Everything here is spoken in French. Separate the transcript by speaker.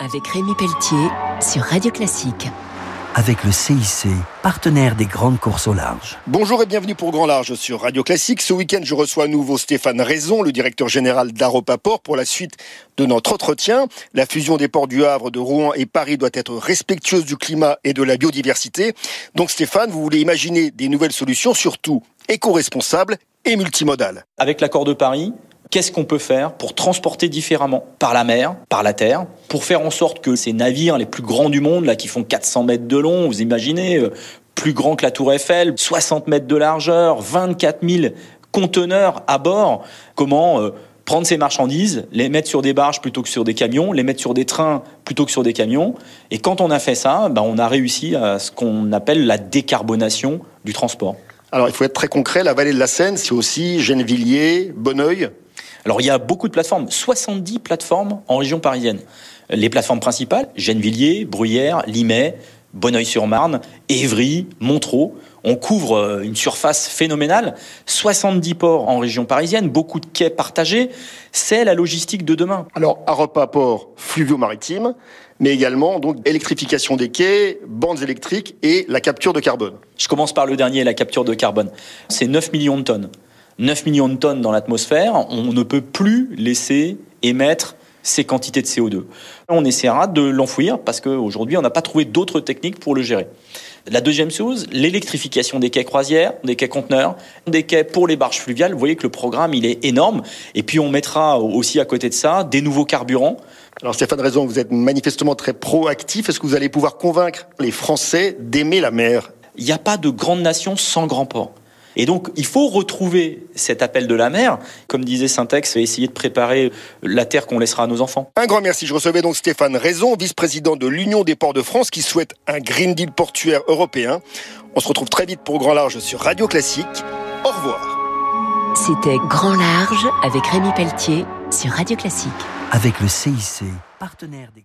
Speaker 1: avec Rémi Pelletier sur Radio Classique.
Speaker 2: Avec le CIC, partenaire des grandes courses au large.
Speaker 3: Bonjour et bienvenue pour Grand Large sur Radio Classique. Ce week-end, je reçois à nouveau Stéphane Raison, le directeur général d'Aropaport, pour la suite de notre entretien. La fusion des ports du Havre, de Rouen et Paris doit être respectueuse du climat et de la biodiversité. Donc Stéphane, vous voulez imaginer des nouvelles solutions, surtout éco-responsables et multimodales.
Speaker 4: Avec l'accord de Paris, Qu'est-ce qu'on peut faire pour transporter différemment par la mer, par la terre, pour faire en sorte que ces navires les plus grands du monde, là, qui font 400 mètres de long, vous imaginez, euh, plus grand que la Tour Eiffel, 60 mètres de largeur, 24 000 conteneurs à bord, comment euh, prendre ces marchandises, les mettre sur des barges plutôt que sur des camions, les mettre sur des trains plutôt que sur des camions. Et quand on a fait ça, ben, on a réussi à ce qu'on appelle la décarbonation du transport.
Speaker 3: Alors il faut être très concret, la vallée de la Seine, c'est aussi Gennevilliers, Bonneuil,
Speaker 4: alors il y a beaucoup de plateformes, 70 plateformes en région parisienne. Les plateformes principales, Gennevilliers, Bruyères, Limay, Bonneuil-sur-Marne, Évry, Montreux. On couvre euh, une surface phénoménale, 70 ports en région parisienne, beaucoup de quais partagés. C'est la logistique de demain.
Speaker 3: Alors, à repas port fluvio-maritime, mais également donc électrification des quais, bandes électriques et la capture de carbone.
Speaker 4: Je commence par le dernier, la capture de carbone. C'est 9 millions de tonnes. 9 millions de tonnes dans l'atmosphère, on ne peut plus laisser émettre ces quantités de CO2. On essaiera de l'enfouir parce qu'aujourd'hui, on n'a pas trouvé d'autres techniques pour le gérer. La deuxième chose, l'électrification des quais croisières, des quais conteneurs, des quais pour les barges fluviales. Vous voyez que le programme, il est énorme. Et puis, on mettra aussi à côté de ça des nouveaux carburants.
Speaker 3: Alors Stéphane Raison, vous êtes manifestement très proactif. Est-ce que vous allez pouvoir convaincre les Français d'aimer la mer?
Speaker 4: Il n'y a pas de grande nation sans grand port. Et donc, il faut retrouver cet appel de la mer. Comme disait Syntex, essayer de préparer la terre qu'on laissera à nos enfants.
Speaker 3: Un grand merci. Je recevais donc Stéphane Raison, vice-président de l'Union des ports de France, qui souhaite un Green Deal portuaire européen. On se retrouve très vite pour Grand Large sur Radio Classique. Au revoir.
Speaker 1: C'était Grand Large avec Rémi Pelletier sur Radio Classique.
Speaker 2: Avec le CIC, partenaire des